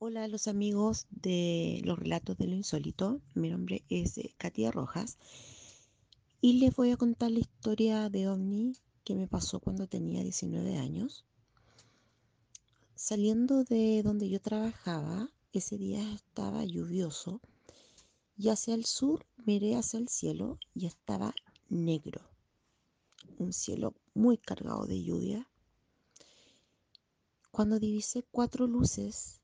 Hola los amigos de los relatos de lo insólito. Mi nombre es eh, Katia Rojas y les voy a contar la historia de OVNI que me pasó cuando tenía 19 años. Saliendo de donde yo trabajaba, ese día estaba lluvioso y hacia el sur miré hacia el cielo y estaba negro. Un cielo muy cargado de lluvia. Cuando divisé cuatro luces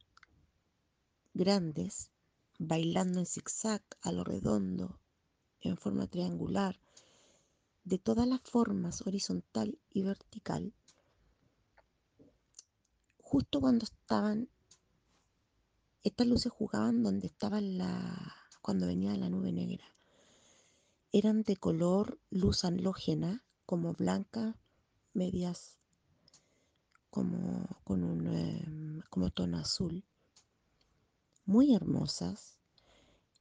grandes, bailando en zigzag a lo redondo, en forma triangular, de todas las formas, horizontal y vertical, justo cuando estaban, estas luces jugaban donde estaba la, cuando venía la nube negra. Eran de color luz halógena, como blanca, medias como con un em, como tono azul muy hermosas.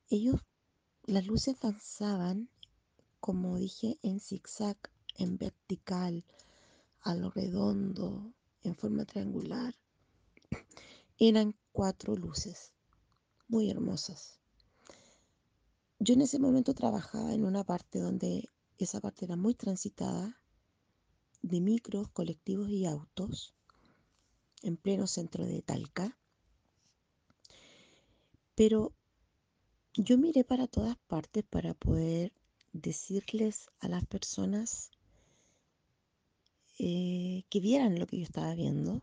Ellos, las luces danzaban, como dije, en zigzag, en vertical, a lo redondo, en forma triangular. Eran cuatro luces, muy hermosas. Yo en ese momento trabajaba en una parte donde esa parte era muy transitada de micros, colectivos y autos, en pleno centro de Talca. Pero yo miré para todas partes para poder decirles a las personas eh, que vieran lo que yo estaba viendo.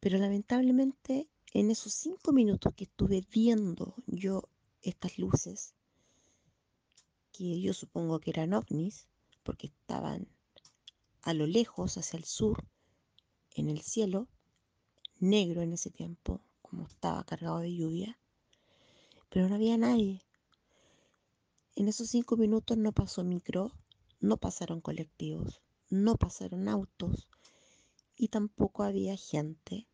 Pero lamentablemente en esos cinco minutos que estuve viendo yo estas luces, que yo supongo que eran ovnis, porque estaban a lo lejos, hacia el sur, en el cielo, negro en ese tiempo, como estaba cargado de lluvia, pero no había nadie. En esos cinco minutos no pasó micro, no pasaron colectivos, no pasaron autos y tampoco había gente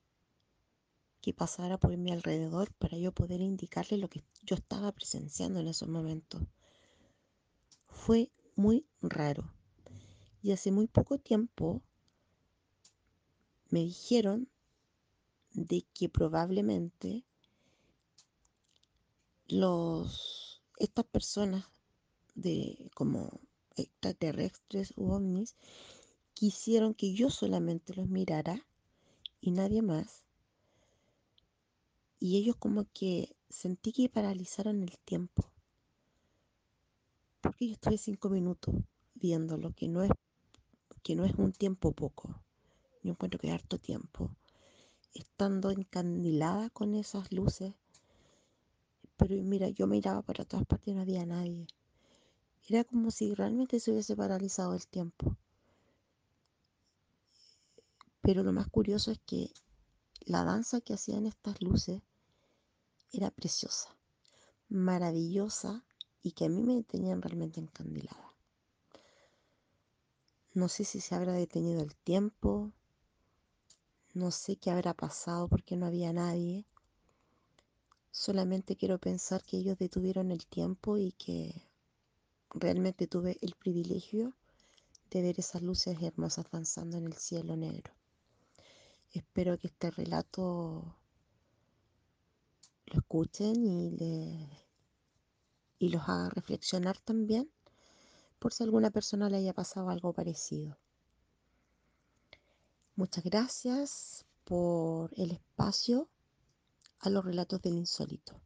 que pasara por mi alrededor para yo poder indicarle lo que yo estaba presenciando en esos momentos. Fue muy raro. Y hace muy poco tiempo me dijeron de que probablemente los estas personas de como extraterrestres u ovnis quisieron que yo solamente los mirara y nadie más. Y ellos como que sentí que paralizaron el tiempo. Porque yo estuve cinco minutos viéndolo, que no es, que no es un tiempo poco. Yo encuentro que harto tiempo. Estando encandilada con esas luces. Pero mira, yo miraba para todas partes y no había nadie. Era como si realmente se hubiese paralizado el tiempo. Pero lo más curioso es que la danza que hacían estas luces era preciosa, maravillosa y que a mí me tenían realmente encandilada. No sé si se habrá detenido el tiempo, no sé qué habrá pasado porque no había nadie. Solamente quiero pensar que ellos detuvieron el tiempo y que realmente tuve el privilegio de ver esas luces hermosas danzando en el cielo negro. Espero que este relato lo escuchen y, le, y los haga reflexionar también por si alguna persona le haya pasado algo parecido. Muchas gracias por el espacio a los relatos del insólito.